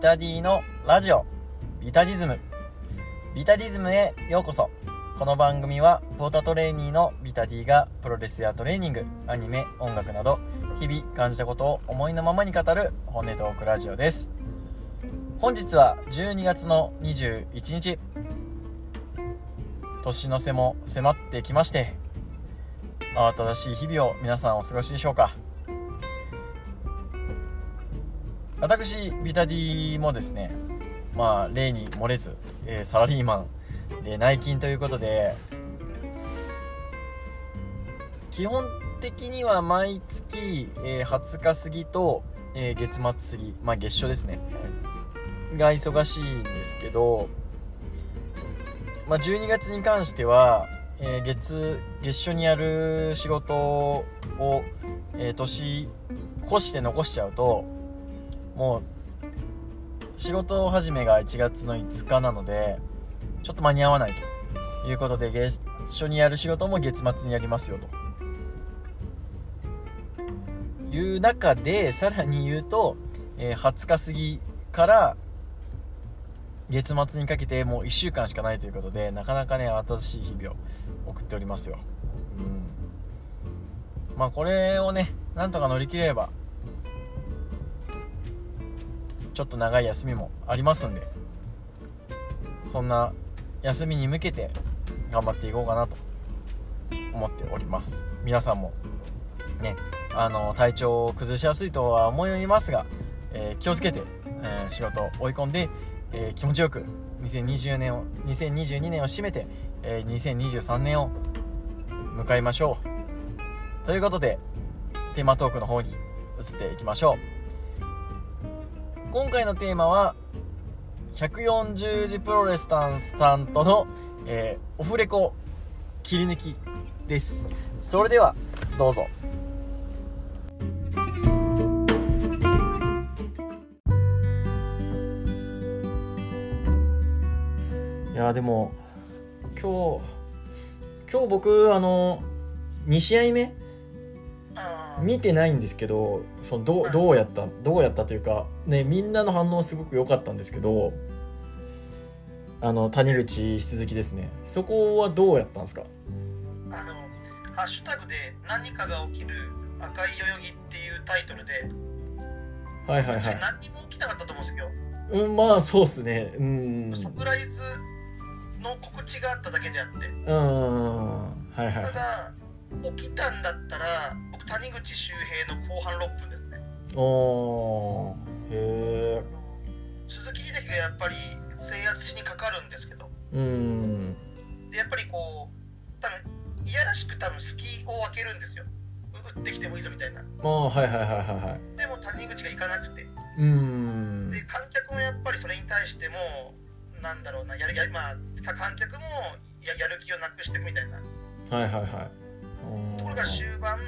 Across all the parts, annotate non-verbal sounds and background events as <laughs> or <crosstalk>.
タディのラジオビタディズム。ビタディズムへようこそ。この番組はポータトレーニーのビタディがプロレスやトレーニングアニメ音楽など日々感じたことを思いのままに語る本音トークラジオです。本日は12月の21日。年の瀬も迫ってきまして慌ただしい日々を皆さんお過ごしでしょうか。私ビタディもですねまあ例に漏れず、えー、サラリーマンで内勤ということで基本的には毎月、えー、20日過ぎと、えー、月末過ぎまあ月初ですね。が忙しいんですけど、まあ、12月に関しては、えー、月月初にやる仕事を、えー、年越して残しちゃうともう仕事始めが1月の5日なのでちょっと間に合わないということで月初にやる仕事も月末にやりますよと。いう中でさらに言うと、えー、20日過ぎから月末にかけてもう1週間しかないということでなかなかね新しい日々を送っておりますよ。うん。まあこれをねなんとか乗り切れればちょっと長い休みもありますんでそんな休みに向けて頑張っていこうかなと思っております。皆さんもねあの体調を崩しやすいとは思いますが、えー、気をつけて、えー、仕事を追い込んでえー、気持ちよく2020年を2022年を締めて、え、2023年を迎えましょう。ということでテーマトークの方に移っていきましょう。今回のテーマは140字プロレスタンスさんとの、えー、オフレコ切り抜きです。それではどうぞ。いやでも今日今日僕あの2試合目見てないんですけどそのどどうやったどうやったというかねみんなの反応すごく良かったんですけどあの谷口鈴木ですね。そこはどうやったんですか？あのハッシュタグで何かが起きる赤い代々木っていうタイトルではいはいはい。何にも起きなかったと思うんですようんまあそうっすね。うん。サプライズの告知があっただけであって。うんはいはい。ただ起きたんだったら僕谷口周平の後半6分ですね。おへえ鈴木秀樹がやっぱり制圧しにかかるんですけど。うん。でやっぱりこう多分いやらしく多分隙を開けるんですよ。打ってきてもいいぞみたいな。ああはいはいはいはいはい。でも谷口が行かなくて。うん。で観客もやっぱりそれに対してもなんだろうなやるやるまあ観客もややる気をなくしてみたいな。はいはいはいところが終盤、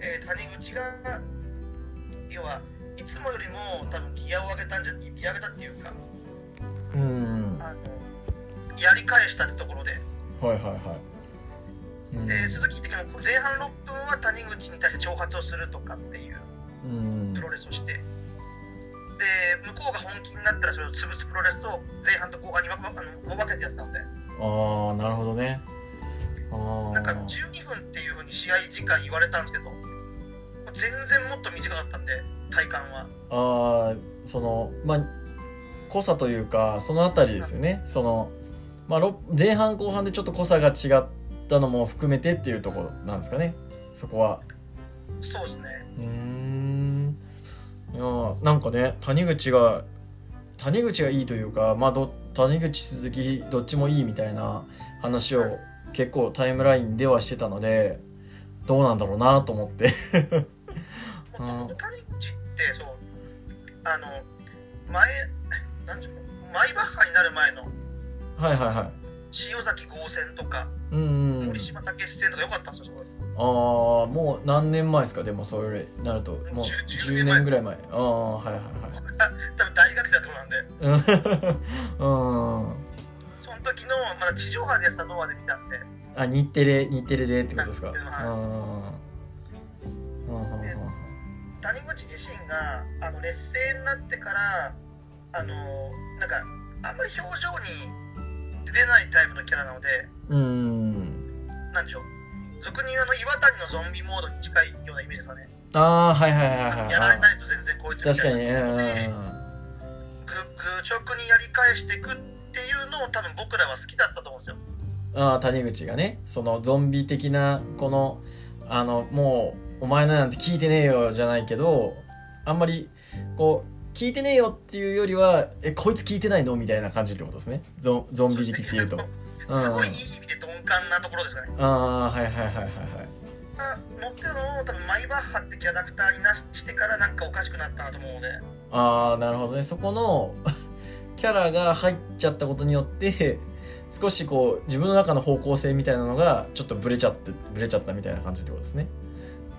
えー、谷口が要はいつもよりも多分ギアを上げたんじゃギア上げたっていうかうんあのやり返したってところで。はいはいはい。で鈴木秀樹も前半6分は谷口に対して挑発をするとかっていうプロレスをして、で向こうが本気になったらそれを潰すプロレスを前半と後半に分けてやってたので。ああなるほどね。あなんか12分っていうふうに試合時間言われたんですけど全然もっと短かったんで体感は。ああそのまあ濃さというかその辺りですよね。その、まあ、前半後半でちょっと濃さが違ったのも含めてっていうところなんですかね。そこは。そうですね。うん。いやなんかね谷口が谷口がいいというか、まあど、谷口鈴木どっちもいいみたいな話を結構タイムラインではしてたのでどうなんだろうなと思って。<laughs> 谷口ってそうあの前何ていうのマイバッハになる前のはいはいはい。塩崎豪戦とか、うんうん、森島武史戦とか良かったんですよああもう何年前ですか？でもそれなるともう10年ぐらい前。ああはいはいはい。多分大学生だとこなんで。うん <laughs> 時のまだ地上波でやってたノアで見たんで。あ日テレ日テレでってことですか、はい、谷口自身があの劣勢になってからあのなんかあんまり表情に出ないタイプのキャラなのでうんなんでしょう。俗に言うあの岩谷のゾンビモードに近いようなイメージですかね。ああはいはいはいはいやられないと全然こいつみたい確かにうんなでぐ愚直にやり返していくってを多分僕らは好きだったと思うんですよ。ああ谷口がね。そのゾンビ的なこのあのもうお前のなんて聞いてねえよじゃないけどあんまりこう聞いてねえよっていうよりはえこいつ聞いてないのみたいな感じってことですね。ゾゾンビ的っていうと。うん。すごいいい意味で鈍感なところですかね。ああはいはいはいはいはいあ乗ってるのを多分マイバッハってキャラクターになしてからなんかおかしくなったなと思うので。ああなるほどね。そこのキャラが入っちゃったことによって少しこう自分の中の方向性みたいなのがちょっとブレちゃってブレちゃったみたいな感じってことですね。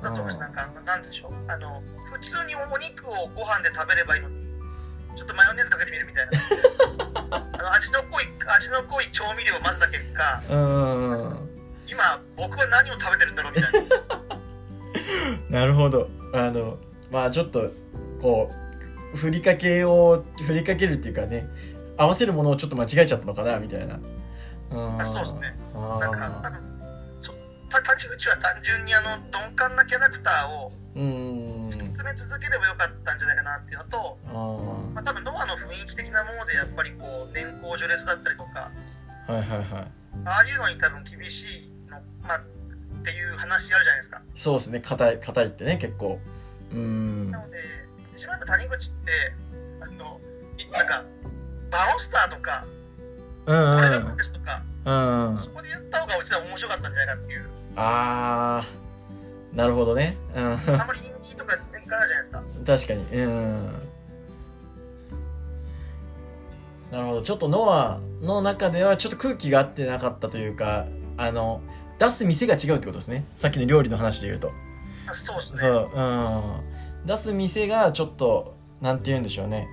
だとなんかなんでしょう。あの普通にお肉をご飯で食べればいいのにちょっとマヨネーズかけてみるみたいな。<laughs> あの味の濃い味の濃い調味料を混ぜた結果うん。今僕は何を食べてるんだろうみたいな。<laughs> なるほど。あのまあちょっとこうふりかけをふりかけるっていうかね合わせるものをちょっと間違えちゃったのかなみたいな。うん。あそうですね。あなんか多分そた立ち口は単純にあの鈍感なキャラクターを突き詰め続ければよかったんじゃないかなっていうのと、あー。まあ、多分ノアの雰囲気的なものでやっぱりこう年功序列だったりとかはいはいはい。ああいうのに多分厳しいの、まあ、っていう話あるじゃないですか。そうですね。硬い硬いってね結構。うん。なので、一番やっぱ谷口って、あの、いなんか、バロスターとか、うん俺うん。がですとか、うんうん。そこでやった方がうちは面白かったんじゃないかっていう、あー。なるほどね。うん。あんまりインディーとか年間あるじゃないですか。確かに。うんなるほど。ちょっとノアの中ではちょっと空気が合ってなかったというかあの出す店が違うってことですね。さっきの料理の話で言うと。あそうですね。そう。うん出す店がちょっとなんて言うんでしょうね。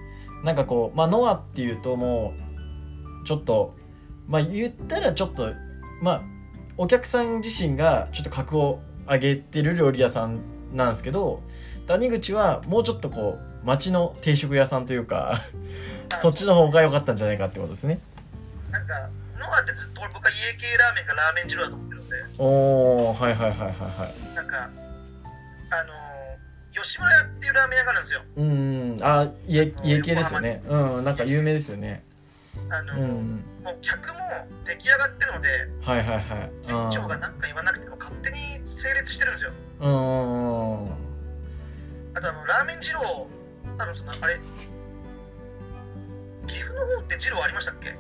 なんかこうまあノアっていうともうちょっとまあ言ったらちょっとまあお客さん自身がちょっと格を上げてる料理屋さんなんですけど谷口はもうちょっとこう町の定食屋さんというかあそっちの方が良かったんじゃないかってことですね。なんか、ノアってずっと僕は家系ラーメンかラーメン二郎だと思ってるんで、おおはいはいはいはいはい。なんか、あのー、吉村屋っていうラーメン屋があるんですよ。うんあ家家系ですよね。うんなんか有名ですよね。あのーうん。もう客も出来上がってるので、はいはいはい。店長が何か言わなくても勝手に成立してるんですよ。うんうんあとあの、ラーメン二郎、多分その、あれ、岐阜の方って二郎ありましたっけ？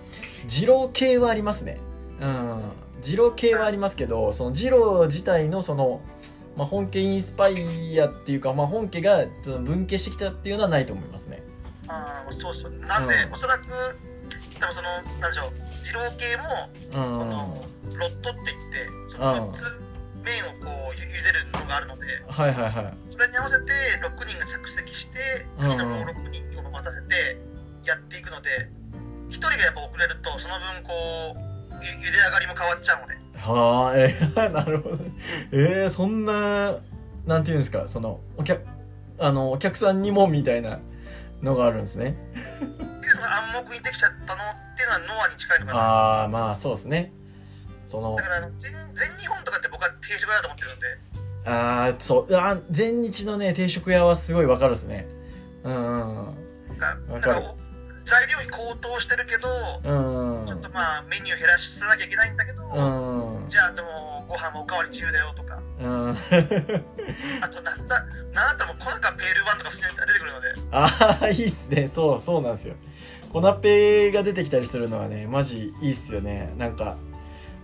二郎系はありますね。うん。二郎系はありますけどその二郎自体のその、まあ、本家インスパイアっていうか、まあ、本家が分家してきたっていうのはないと思いますね。ああ、そうそう。なんで、うん。おそらく、でもその、なんでしょう、二郎系も、うその、ロットって言って、その、うん。6つ麺をこう、ゆ茹でるのがあるので、はいはいはい。それに合わせて6人が着席して、次のもう6人を待たせてやっていくので、1人がやっぱ遅れると、その分こう、ゆ茹で上がりも変わっちゃうので、はあえー、<laughs> なるほどえー、そんななんていうんですか。そのお客あのお客さんにもみたいなのがあるんですね。っていうのが暗黙にできちゃったのっていうのはノアに近いのかな。ああまあそうですね。そのだから全全日本とかって僕は定食屋だと思ってるんで、ああそう。あー全日のね定食屋はすごいわかるですね。うんうん。わかる材料費高騰してるけど、うん。ちょっとまあメニュー減らさなきゃいけないんだけど、うん。じゃあでもご飯もおかわり自由だよとか、うん。<laughs> あとなんだ、なんだもう粉かペール版とか普通に出てくるので、ああいいっすね。そうそうなんですよ。コナペが出てきたりするのはねマジいいっすよね。なんか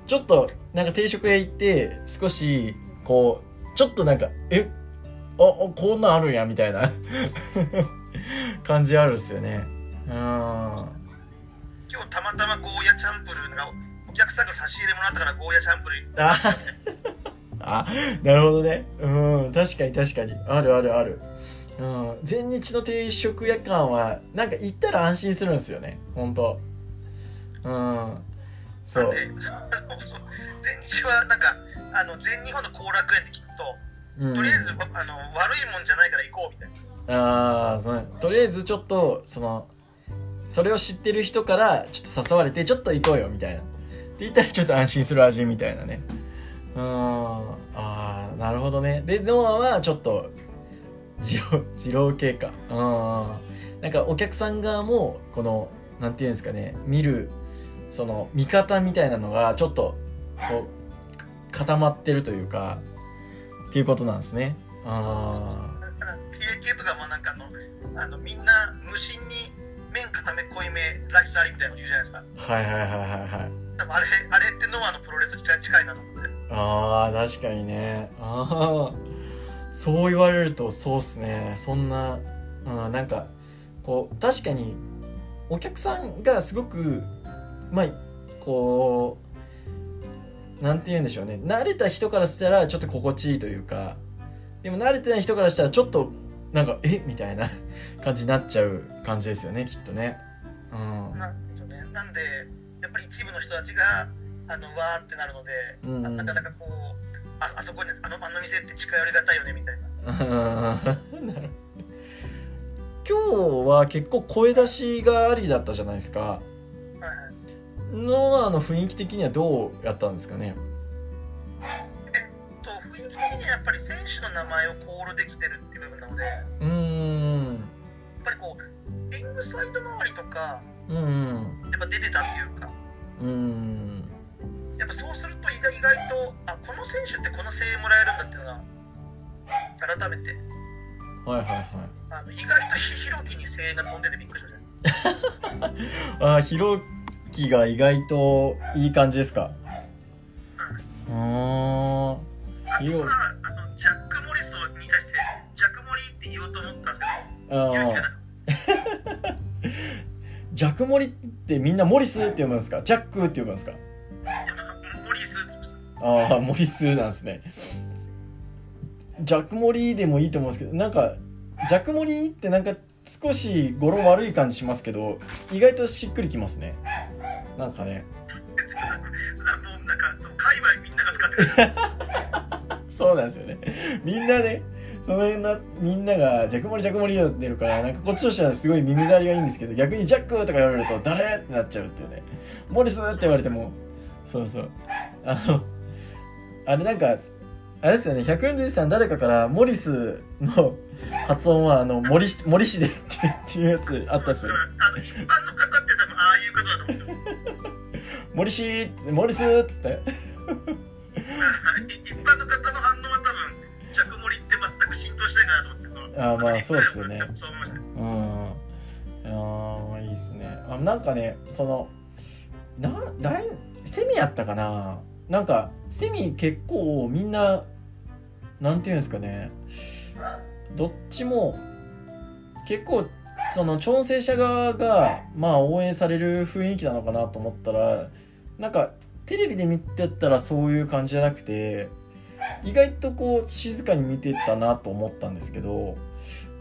ちょっとなんか定食屋行って少しこうちょっとなんかえああこんなんあるんやみたいな。<laughs> 感じあるっすよね。うん今日たまたまゴーヤチャンプルーがお客さんが差し入れもらったからゴーヤチャンプルーああ <laughs> なるほどね。うん確かに確かに。あるあるある。うん。全日の定食屋感はなんか行ったら安心するんですよね本当うん。そなんう。で、あのそう。全日はなんか、あの全日本の後楽園で聞くと、うん。とりあえずあの悪いもんじゃないから行こうみたいな。ああそう。ねとりあえずちょっとそのそれを知ってる人からちょっと誘われてちょっと行こうよみたいな。って言ったらちょっと安心する味みたいなね。うん。ああなるほどね。でノアはちょっと二郎二郎系か。うん。なんかお客さん側もこのなんていうんですかね見るその見方みたいなのがちょっとこう固まってるというかっていうことなんですね。ああ PAK とかもなんかのあのみんな無心に麺固め濃いめライスありみたいなこと言うじゃないですか。はいはいはいはいはい。多分あれあれってノアのプロレスと近いなと思って。ああ確かにね。ああそう言われるとそうっすね。そんな、うん、なんかこう確かにお客さんがすごくまあこうなんて言うんでしょうね。慣れた人からしたらちょっと心地いいというか。でも慣れてない人からしたらちょっとなんかえ？みたいな <laughs> 感じになっちゃう感じですよねきっとね。うん、なねなんでやっぱり一部の人たちがあのわーってなるので、うん、なかなかこうああそこにあのあの店って近寄りがたいよねみたいな。今日は結構声出しがありだったじゃないですか。はい、のあの雰囲気的にはどうやったんですかね？的にはやっぱり選手の名前をコールできてるっていう部分なので。うん。やっぱりこうリングサイド周りとか、うん、やっぱ出てたっていうか。うん。やっぱそうすると意外とあこの選手ってこの声援もらえるんだっていうのが改めてはいはいはいあの意外とひろきに声援が飛んでてびっくりしましたあひろきが意外といい感じですか？うんああとはあのジャック・モリスに対してジャック・モリって言おうと思ったんですけどああジャック・モリってみんなモリスって読むんですか？ジャックって読むんですかああ、モリスなんですね。ジャックモリでもいいと思うんですけど、なんか、ジャックモリってなんか少し語呂悪い感じしますけど、意外としっくりきますね。なんかね。<laughs> そうなんですよね。みんなね、その辺のみんながジャックモリジャックモリ言ってるからなんかこっちとしてはすごい耳障りがいいんですけど逆にジャックとか言われると誰？ってなっちゃうっていうね。モリスって言われてもそうそう。あのあれなんかあれですよね。140さん誰かからモリスの発音はあの森森市でっていうやつあったっすよあの一般の方ってああいうことだと思うモリスっつって？一般の方の全く浸透しないかなと思ってああまあそうっすよね。うん。ああいいっすね。あなんかねそのなだいセミやったかな。なんかセミ結構みんななんていうんですかね。どっちも結構その調整者側がまあ応援される雰囲気なのかなと思ったらなんかテレビで見てたらそういう感じじゃなくて意外とこう静かに見てたなと思ったんですけど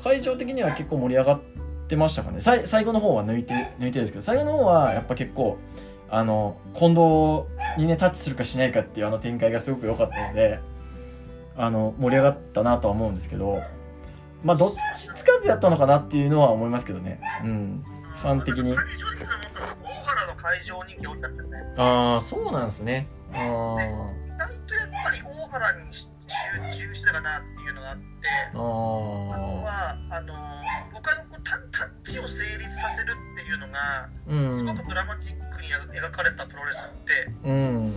会場的には結構盛り上がってましたかね。最後の方は抜いて抜いてですけど最後の方はやっぱ結構あの近藤にねタッチするかしないかっていうあの展開がすごく良かったのであの盛り上がったなとは思うんですけどまあどっちつかずやったのかなっていうのは思いますけどね。うん。ファン的に。ああそうなんですね。あ外とやっぱり大原に集中してたかなっていうのがあってあとはあの僕はタタッチを成立させるっていうのが、すごくドラマチックに描かれたプロレスって、うん、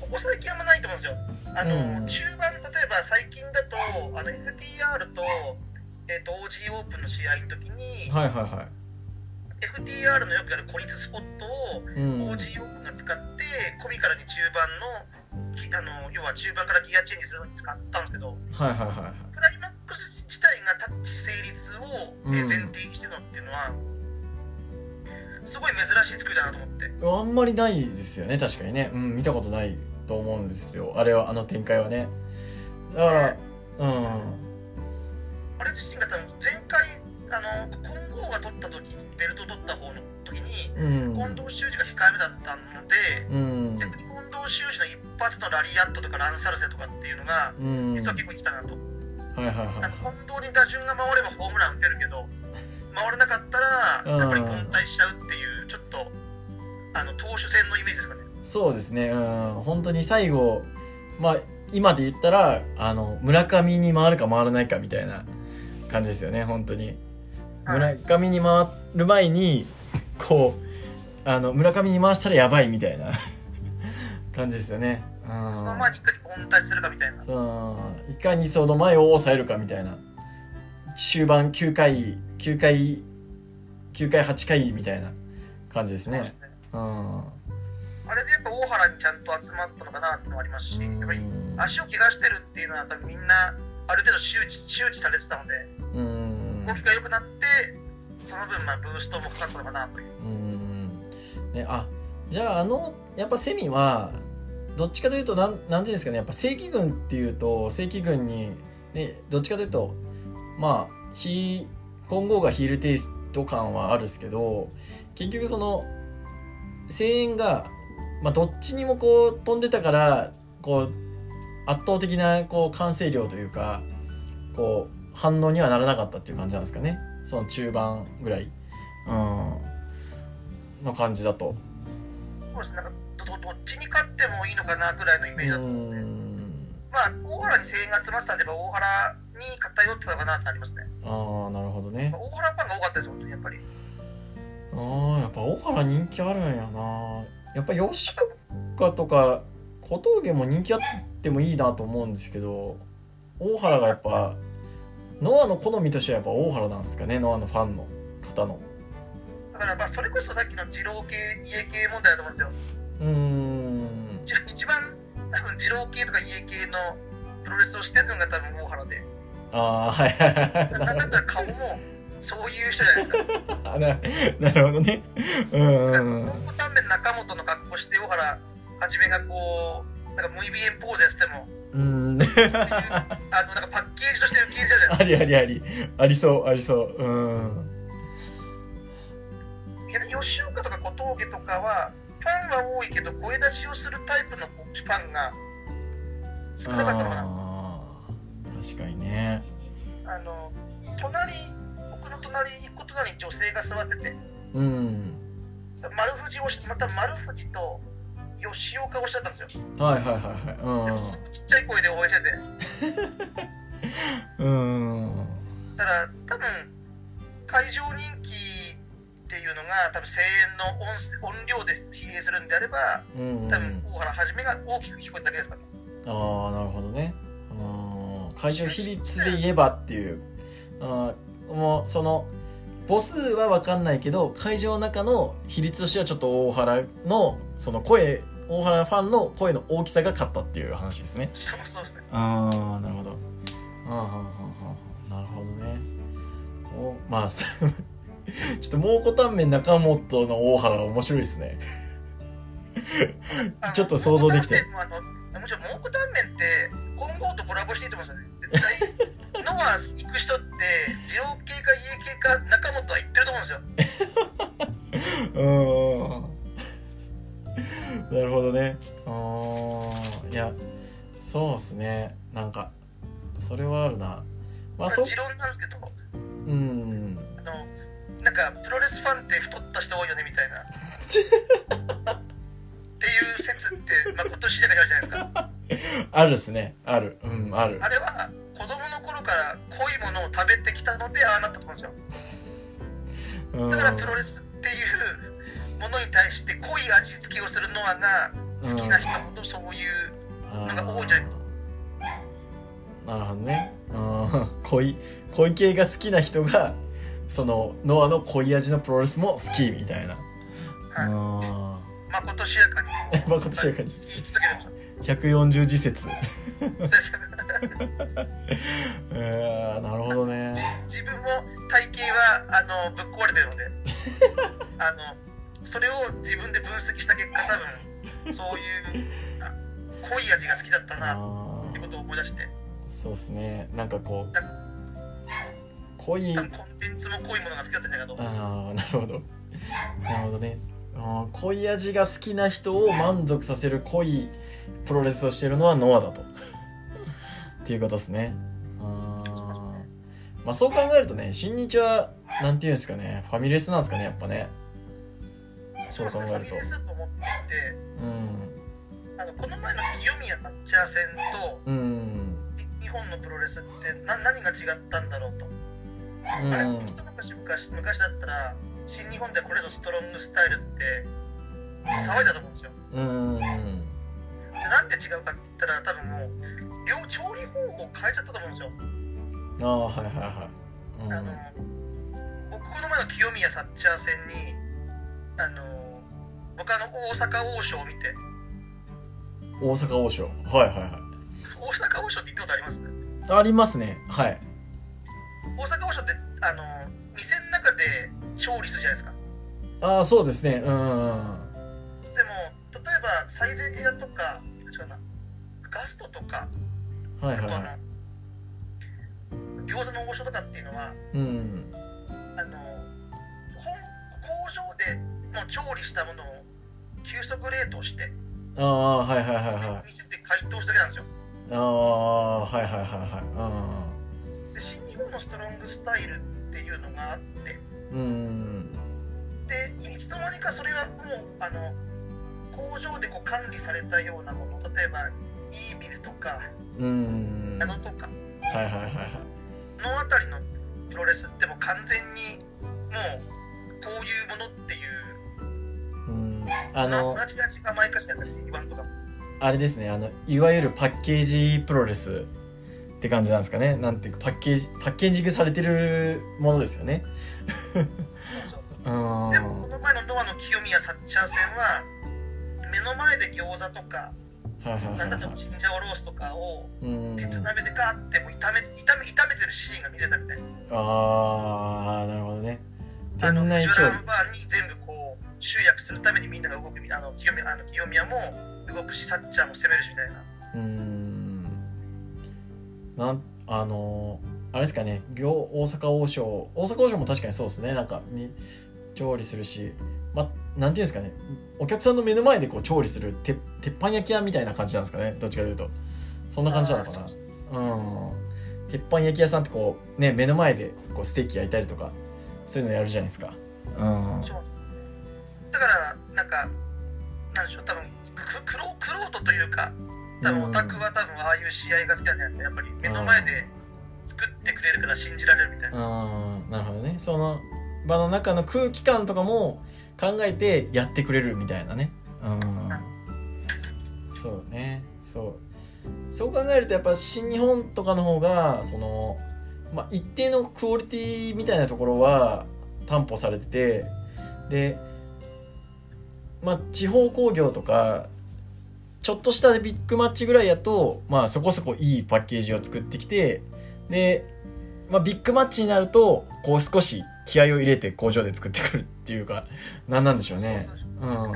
ここ最近あんまないと思うんですよ。あの、うん、中盤、例えば最近だと、あの FTR と,、えーと、OG オープンの試合の時に、はいはいはい。FTR のよくやる孤立スポットを OG オープンが使って、コミカルに中盤のあの要は中盤からギアチェンジするのに使ったんですけど、はいはいはい、クライマックス自体がタッチ成立を前提にしてるのっていうのは、うん、すごい珍しい作りだなと思って。あんまりないですよね確かにね、うん、見たことないと思うんですよ。あれはあの展開はね。だから、ね、うん。あれ自身が多分前回あの金剛が取った時ベルト取った方の時に、うん、近藤修二が控えめだったので、うん、逆に近藤修二の一発のラリアットとかランサルセとかっていうのが、実は結構生きたなと。はいはいはい、近藤に打順が回ればホームラン打てるけど回れなかったらやっぱり混退しちゃうっていうちょっとあの投手戦のイメージですかね。そうですね。うん。本当に最後まあ今で言ったらあの村上に回るか回らないかみたいな感じですよね本当に。村上に回る前にこうあの村上に回したらやばいみたいな感じですよね。その前にいかに混退するかみたいな。そう。いかにその前を抑えるかみたいな。終盤9回9回9回8回みたいな感じですね。すね。うん、あれでやっぱ大原にちゃんと集まったのかなってのもありますし、やっぱり足を怪我してるっていうのは多分みんなある程度周知周知されてたので、動きが良くなって、その分まあブーストもかかったのかなという。うん。ね、あじゃああのやっぱセミはどっちかというとなんなんていうんですかねやっぱ正規軍っていうと正規軍に、ね、どっちかというとまあヒ混合がヒールテイスト感はあるんですけど結局その声援が、まあ、どっちにもこう飛んでたからこう圧倒的なこう完成量というかこう反応にはならなかったっていう感じなんですかね。その中盤ぐらい、うん、の感じだと。そうですなどどっちに勝ってもいいのかなぐらいのイメージだったのでまあ大原に声援が集まってたんで大原に偏ってたかなってなりますね。ああなるほどね。大原ファンが多かったです本当にやっぱり。ああやっぱ大原人気あるんやな。やっぱ吉岡とか小峠も人気あってもいいなと思うんですけど大原がやっぱノアの好みとしてはやっぱ大原なんですかねノアのファンの方の。だからまあそれこそさっきの二郎系家系問題だと思うんですようん。一番多分二郎系とか家系のプロレスをしてるのが多分大原で。ああはい。はいはいなんだったら顔もそういう人じゃないですか。<laughs> ななるほどね。うん。うんうんタンメン中本の格好して大原はじめがこうなんかムイビエンポーズやってもうん。あのなんかパッケージとして受け入れじゃないありありありありそうありそう。うん。吉岡とか小峠とかはファンは多いけど声出しをするタイプのファンが少なかったのかな。確かにね。あの隣僕の隣一個隣に女性が座ってて。うん。丸藤をまた丸藤と吉岡をしちゃったんですよ。はいはいはいはい、うん、でもちっちゃい声で応援してて。<laughs> うん。だから多分会場人気っていうのが多分声援の音音量で比例するんであれば、うんうん、多分大原はじめが大きく聞こえただけですかねああなるほどね会場比率で言えばっていうあもうその母数は分かんないけど会場の中の比率としてはちょっと大原のその声大原ファンの声の大きさが勝ったっていう話ですね。そうそうですね。ああなるほど。ああなるほどね。おまあ <laughs> ちょっと蒙古タンメン中本の大原面白いですね。ちょっと想像できて。もちろん蒙古タンメンって金剛とコラボしていいと思うんですよね。絶対ノア行く人って二郎系か家系か中本は行ってると思うんですよ。<laughs> うん。なるほどね。あいやそうっすね。なんかそれはあるな。まあそ持論なんですけど。うんなんかプロレスファンって太った人多いよねみたいな。<laughs> っていう説ってまあ今年じゃないじゃないですか。あるっすね。ある。うんある。あれは子供の頃から濃いものを食べてきたのでああなったと思うんですよ。だからプロレスっていうものに対して濃い味付けをするノアが好きな人ほどそういうのが多いじゃない。なるほどね。<laughs> 濃い濃い系が好きな人がそのノアの濃い味のプロレスも好きみたいな、はい、まことしやかに。まことしやかに。<laughs> 言い。続けてました140次節。<laughs> えー、なるほどね。自分も体型はあのぶっ壊れてるので。<laughs> あのそれを自分で分析した結果多分そういう濃い味が好きだったなってことを思い出して。そうっすね。なんかこう濃い。コンテンツも濃いものが好きだったんじゃないかとああなるほど。なるほどね。あ濃い味が好きな人を満足させる濃いプロレスをしてるのはノアだと。っていうことですね。あまあそう考えるとね新日はなんていうんですかね。ファミレスなんですかねやっぱね。そう考えると。ファミレスと思っていて、うん、あのこの前の清宮サッチャー戦と、うん、日本のプロレスってな何が違ったんだろうと、うん、あれ一昔昔昔だったら新日本でこれぞストロングスタイルって騒いだと思うんですよ、うん、でなんで違うかって言ったら多分もう両調理方法変えちゃったと思うんですよ。ああはいはいはい、うん、あの僕この前の清宮サッチャー戦にあの僕あの大阪王将を見て。大阪王将。はいはいはい。大阪王将って行ったことあります？ありますね。はい大阪王将ってあの店の中で調理するじゃないですか。ああそうですね。うんでも例えばサイゼリヤとか違うな。ガストとかはいはい、はい。餃子の王将とかっていうのは、うん、あの本工場でもう調理したものを急速冷凍してああはいはいはいはい。店で解凍しただけなんですよ。ああはいはいはいはい日本のストロングスタイルっていうのがあって。うん。でいつの間にかそれがもうあの工場でこう管理されたようなもの。例えばイービルとかうん。ナノとか。はいはいはいはい。の辺りのプロレスってもう完全にもうこういうものっていう。うん。あの同じ味が毎回やったり言わんとかあれですねあのいわゆるパッケージプロレスって感じなんですかね。なんていうかパッケージパッケージングされてるものですよね。<laughs> でもこの前のノアの清宮サッチャー戦は目の前で餃子とかなんだとチンジャオロースとかを鉄鍋でガーっても炒め炒め炒めてるシーンが見れたみたいな。ああなるほどね。あのビジュアルバーに全部こう集約するためにみんなが動くあの清宮あの清宮も動くしサッチャーも攻めるしみたいな。うんなんあのあれですかね大阪王将大阪王将も確かにそうですね。なんか調理するしまなんていうんですかねお客さんの目の前でこう調理する鉄板焼き屋みたいな感じなんですかねどっちかというと。そんな感じなのかな。うん。鉄板焼き屋さんってこうね目の前でこうステーキ焼いたりとかそういうのやるじゃないですか。うん。だからなんかなんでしょう多分くくろくろうとというか多分オタクは多分ああいう試合が好きなんじゃないですかやっぱり目の前で作ってくれるから信じられるみたいな。うん。なるほどね。その場の中の空気感とかも考えてやってくれるみたいなね。うん。そうね。そう。そう考えるとやっぱ新日本とかの方がその、まあ、一定のクオリティみたいなところは担保されててでまあ地方工業とかちょっとしたビッグマッチぐらいやとまあそこそこいいパッケージを作ってきてで、まあ、ビッグマッチになるとこう少し気合を入れて工場で作ってくるっていうか何なんでしょうね。うん、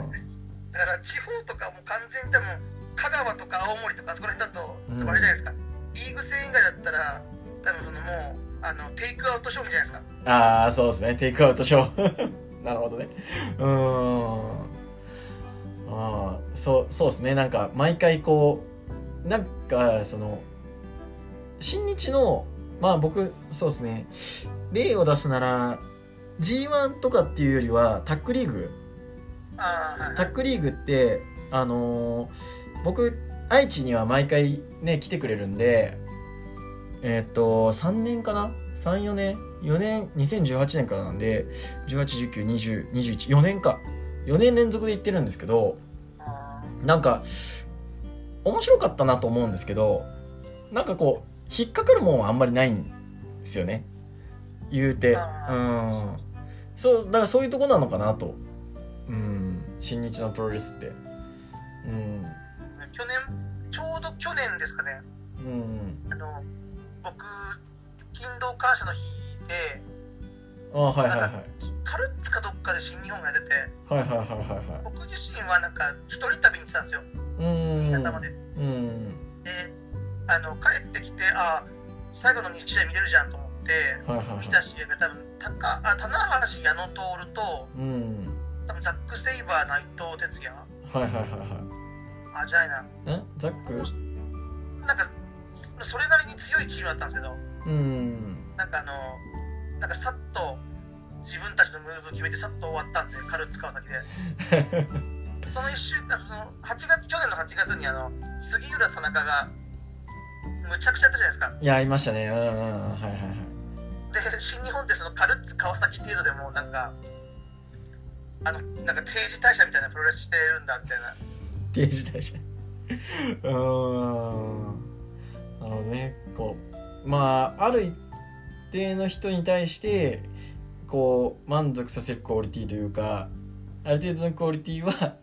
だから地方とかも完全に多分香川とか青森とかそこら辺だと、あれじゃないですか。リーグ戦以外だったら多分そのもうあのテイクアウト商品じゃないですか。ああそうですね。テイクアウト商 <laughs> なるほどね。うんああそうそうですね。なんか毎回こうなんかその新日のまあ僕そうですね。例を出すなら G1 とかっていうよりはタックリーグ。タックリーグってあのー、僕愛知には毎回ね来てくれるんでえっ、と3年かな？34年？4年？2018年からなんで18192021年か4年連続で行ってるんですけどなんか面白かったなと思うんですけどなんかこう引っかかるもんはあんまりないんですよね。言うて。うん。そうだからそういうとこなのかなと。うん。新日のプロレスって。うん。去年ちょうど去年ですかね。うん。あの僕勤労感謝の日であはいはいはい。カルッツかどっかで新日本が出てはいはいはいはいはい。僕自身はなんか一人旅に行ってたんですよ。うん。新潟まで。うん。であの帰ってきてあ最後の2試合見れるじゃんと思って、見た試合が多分高あ棚橋矢野徹と、うん、多分ザック・セイバー内藤哲也。はいはいはいはい。あじゃないな。え？ザック？なんかそれなりに強いチームだったんですけど、うん、なんかあのなんかさっと自分たちのムーブ決めてさっと終わったんでカルッツ川崎で。<laughs> その1週間その8月去年の8月にあの杉浦田中がむちゃくちゃやったじゃないですか。いやいましたね。うんうんはいはいはい。で新日本ってそのカルッツ川崎程度でもなんかあのなんか定時退社みたいなプロレスしてるんだみたいな。定時退社。<laughs> うん。なるほどね。こうまあある一定の人に対してこう満足させるクオリティというかある程度のクオリティは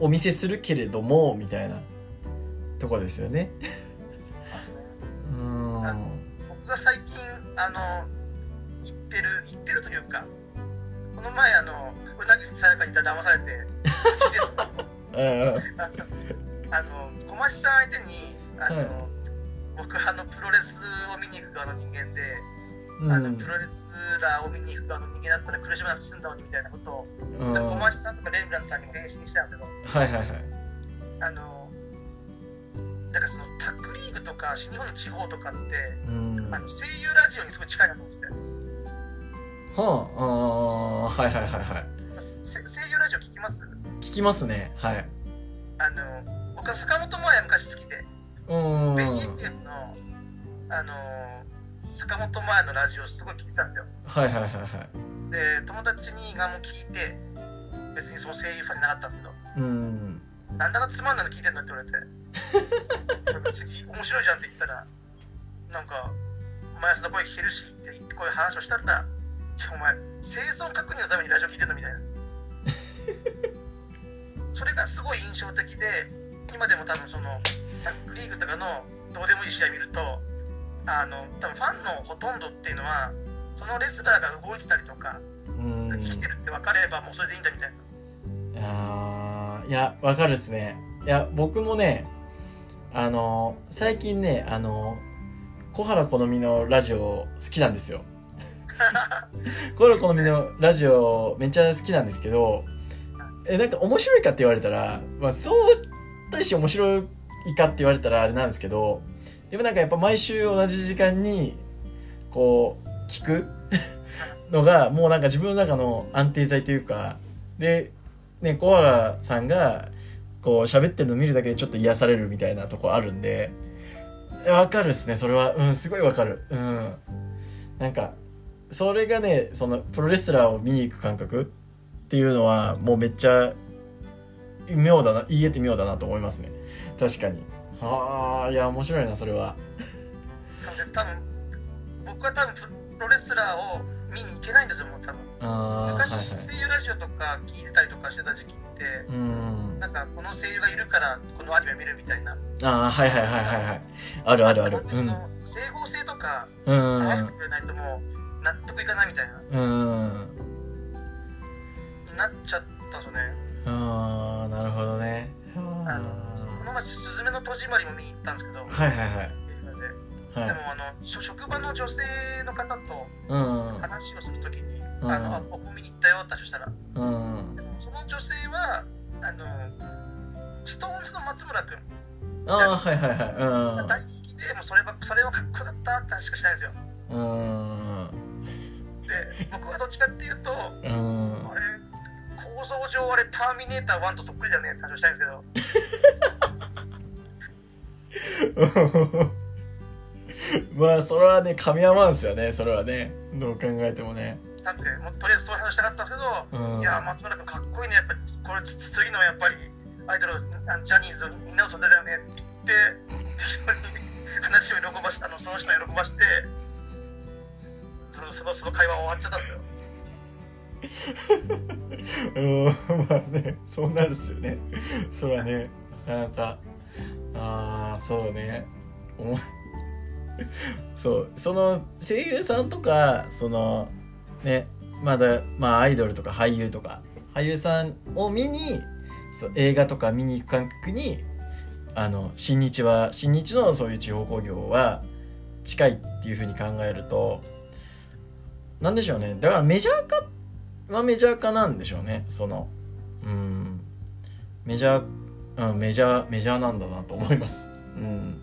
お見せするけれどもみたいなとこですよね。うん。僕が最近あの言ってる言ってるというかこの前あのうなぎさやかに騙されてあの小町さん相手にあの、はい、僕あのプロレスを見に行く側の人間で、うん、あのプロレスラーを見に行く側の人間だったら苦しまなくて済んだのにみたいなことを、うん、小町さんとかレンブラントさんにも返信したんだけど、はいはいはい、あのだからそのタッグリーグとか新日本の地方とかって、うん、あの声優ラジオにすごい近いなと思ってて。はあ、あはいはいはいはい。声優ラジオ聞きます？聞きますね。はい。あの僕は坂本真綾昔好きでうん。ベイエンのあの坂本真綾のラジオすごい聞いてたんですよ。はいはいはいはい。で友達にがも聞いて別にその声優ファンになかったんですけど。うん。なんだかつまんないの聞いてんだって言われて。次面白いじゃんって言ったらなんかお前その声聞けるしってこういう話をしたらお前生存確認のためにラジオ聞いてんのみたいな。<laughs> それがすごい印象的で今でも多分そのタッグリーグとかのどうでもいい試合見るとあの多分ファンのほとんどっていうのはそのレスラーが動いてたりとか生きてるって分かればもうそれでいいんだみたいな。あいや分かるっすね。いや僕もねあの最近ねあの小原好みのラジオ好きなんですよ。<laughs> コロコのみのラジオめっちゃ好きなんですけど、え、なんか面白いかって言われたら、まあそう対して面白いかって言われたらあれなんですけど、でもなんかやっぱ毎週同じ時間に、こう、聞くのが、もうなんか自分の中の安定剤というか、で、ね、小原さんが、こう喋ってるの見るだけでちょっと癒されるみたいなとこあるんで、わかるっすね、それは。うん、すごいわかる。うん。なんか、それがねそのプロレスラーを見に行く感覚っていうのはもうめっちゃ妙だな言えて妙だなと思いますね確かにああいや面白いなそれは。多分僕は多分プロレスラーを見に行けないんですよもう多分。昔、はいはい、声優ラジオとか聞いてたりとかしてた時期ってうん。なんかこの声優がいるからこのアニメ見るみたいな。ああはいはいはいはいはい。あるあるある、うん、整合性とか合わせてくれないともう納得いかないみたいな。うん。なっちゃったとね。ああなるほどね。あの前「すずめの戸締まり」も見に行ったんですけどはいはいはい。でもあの職場の女性の方と話をするときに、うん、あの、僕見に行ったよって話したら、うん、でもその女性はあのストーンズの松村君。ああはいはいはい、うん、大好きでもそれはそれはかっこよかったって話しかしないんですよ。うんで僕はどっちかっていうと、うん、あれ？構造上あれターミネーター1とそっくりだよねって話をしたいんですけど。<laughs> まあそれはね噛み合わんすよねそれはね。どう考えてもね。なんでもとりあえずそういう話したかったんですけど、うん、いや松村君かっこいいね。やっぱりこれ次のやっぱりアイドルジャニーズをみんなの存在だよね。って言って適当に話を喜ばしてあのその人を喜ばしてそのその会話終わっちゃったんですようん。まあねそうなるっすよね。それはね。なかなか。ああそうね。そう。その声優さんとかそのねまだまあアイドルとか俳優とか俳優さんを見にそう映画とか見に行く感覚にあの新日は新日のそういう地方工業は近いっていうふうに考えるとなんでしょうね。だからメジャー化がメジャー化なんでしょうねそのうんメジャー、うん、メジャーメジャーなんだなと思います。うん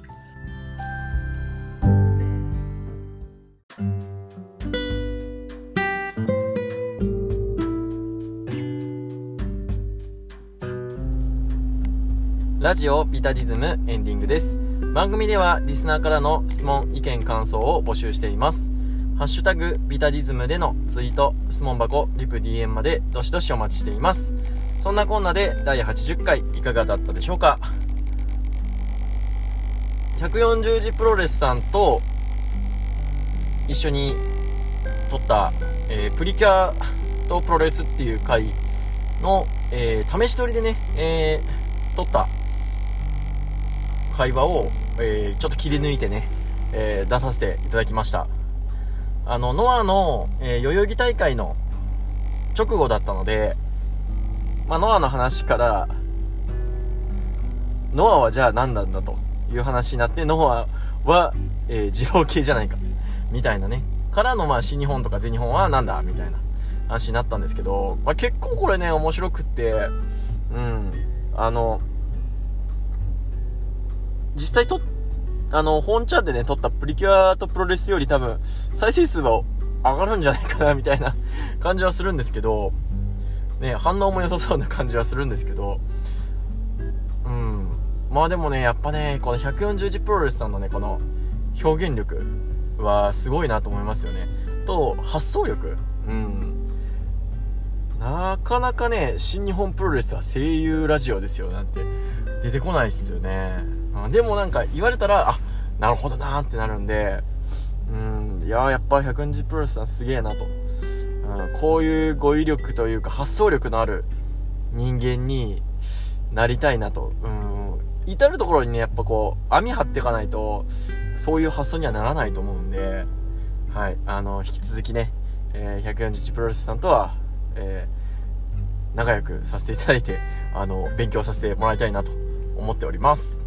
ラジオビタディズムエンディングです。番組ではリスナーからの質問、意見、感想を募集しています。ハッシュタグビタディズムでのツイート、質問箱、リプ DM までどしどしお待ちしています。そんなこんなで第80回いかがだったでしょうか？140字プロレスさんと一緒に撮った、えー、プリキュアとプロレスっていう回の、えー、試し撮りでね、えー、撮った会話を、えー、ちょっと切り抜いてね、えー、出させていただきました。あの、ノアの、えー、代々木大会の直後だったので、まあ、ノアの話から、ノアはじゃあ何なんだという話になって、ノアは、えー、二郎系じゃないか、みたいなね。からの、まあ、新日本とか全日本はなんだ、みたいな話になったんですけど、まあ、結構これね、面白くって、うん、あの、実際と、あの、本ちゃんでね、撮ったプリキュアとプロレスより多分、再生数は上がるんじゃないかな、みたいな <laughs> 感じはするんですけど、ね、反応も良さそうな感じはするんですけど、うん。まあでもね、やっぱね、この140字プロレスさんのね、この表現力はすごいなと思いますよね。と、発想力。うん。なかなかね、新日本プロレスは声優ラジオですよなんて出てこないっすよね。でもなんか言われたら、あ、なるほどなーってなるんで、うん、いややっぱ120プロレスさんすげえなと。うん、こういう語彙力というか発想力のある人間になりたいなと。うん、至るところにね、やっぱこう、網張っていかないと、そういう発想にはならないと思うんで、はい、あの、引き続きね、えー、141プロレスさんとは、えー、仲良くさせていただいて、あの、勉強させてもらいたいなと思っております。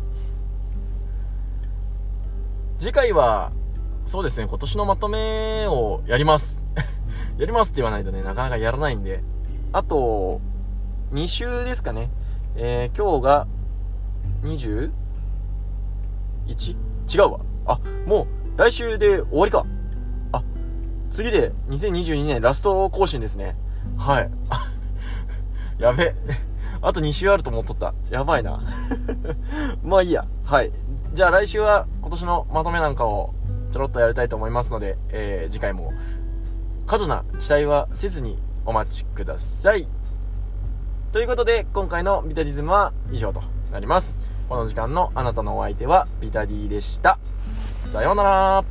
次回は、そうですね、今年のまとめをやります。<laughs> やりますって言わないとね、なかなかやらないんで。あと、2週ですかね。えー、今日が 21? 違うわ。あ、もう来週で終わりか。あ、次で2022年ラスト更新ですね。はい。<laughs> やべ。あと2週あると思っとった。やばいな。<laughs> まあいいや。はい。じゃあ来週は今年のまとめなんかをちょろっとやりたいと思いますので、えー、次回も過度な期待はせずにお待ちください。ということで、今回のビタディズムは以上となります。この時間のあなたのお相手はビタディでした。さようなら